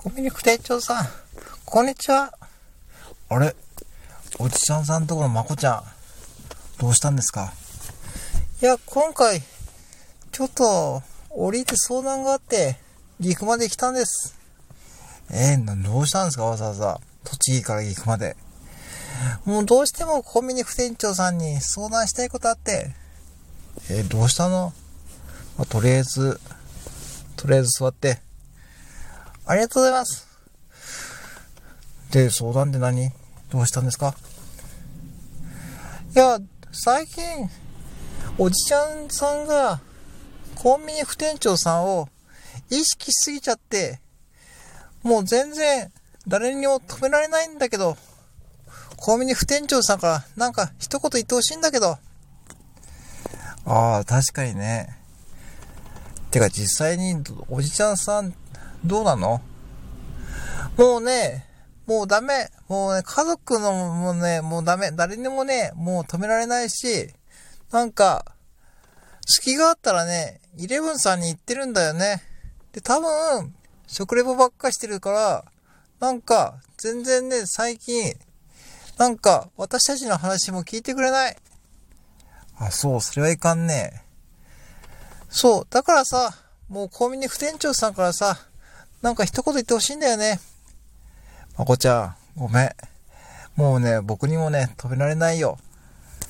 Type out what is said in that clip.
コンビニ副店長さん、こんにちは。あれ？おじちゃんさんとこのまこちゃん、どうしたんですか？いや、今回、ちょっと、降りて相談があって、岐阜まで来たんです。えー、どうしたんですか？わざわざ。栃木から岐阜まで。もうどうしてもコンビニ副店長さんに相談したいことあって。えー、どうしたの、まあ、とりあえず、とりあえず座って。ありがとうございます。で、相談って何？どうしたんですか？いや、最近、おじちゃんさんが、コンビニ副店長さんを意識しすぎちゃって、もう全然誰にも止められないんだけど、コンビニ副店長さんからなんか一言言ってほしいんだけど。ああ、確かにね。てか実際におじちゃんさんどうなの？もうね、もうダメ。もうね、家族のもね、もうダメ。誰にもね、もう止められないし、なんか、隙があったらね、イレブンさんに言ってるんだよね。で、多分、食レポばっかしてるから、なんか、全然ね、最近、なんか、私たちの話も聞いてくれない。あ、そう、それはいかんね。そう、だからさ、もうコンビニ副店長さんからさ、なんか一言言ってほしいんだよね。まこちゃん、ごめん。もうね、僕にもね、止められないよ。